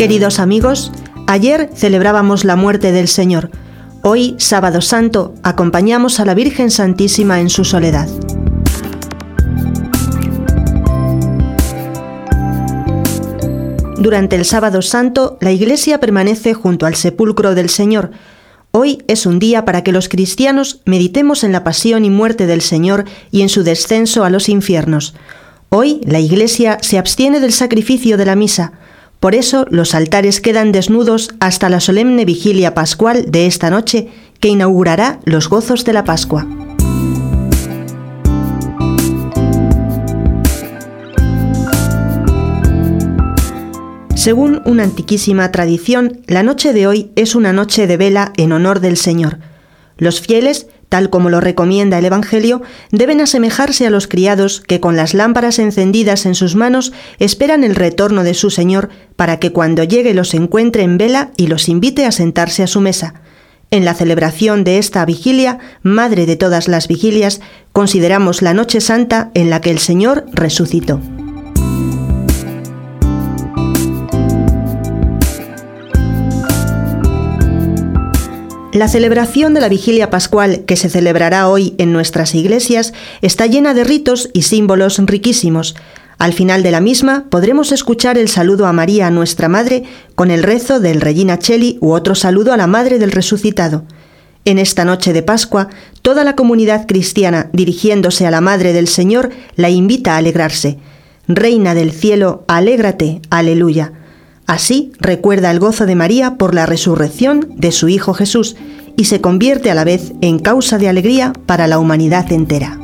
Queridos amigos, ayer celebrábamos la muerte del Señor. Hoy, sábado santo, acompañamos a la Virgen Santísima en su soledad. Durante el sábado santo, la Iglesia permanece junto al sepulcro del Señor. Hoy es un día para que los cristianos meditemos en la pasión y muerte del Señor y en su descenso a los infiernos. Hoy la Iglesia se abstiene del sacrificio de la misa. Por eso los altares quedan desnudos hasta la solemne vigilia pascual de esta noche que inaugurará los gozos de la Pascua. Según una antiquísima tradición, la noche de hoy es una noche de vela en honor del Señor. Los fieles, tal como lo recomienda el Evangelio, deben asemejarse a los criados que con las lámparas encendidas en sus manos esperan el retorno de su Señor para que cuando llegue los encuentre en vela y los invite a sentarse a su mesa. En la celebración de esta vigilia, madre de todas las vigilias, consideramos la Noche Santa en la que el Señor resucitó. La celebración de la vigilia pascual que se celebrará hoy en nuestras iglesias está llena de ritos y símbolos riquísimos. Al final de la misma podremos escuchar el saludo a María, nuestra Madre, con el rezo del Regina Cheli u otro saludo a la Madre del Resucitado. En esta noche de Pascua, toda la comunidad cristiana, dirigiéndose a la Madre del Señor, la invita a alegrarse. Reina del cielo, alégrate, aleluya. Así recuerda el gozo de María por la resurrección de su Hijo Jesús y se convierte a la vez en causa de alegría para la humanidad entera.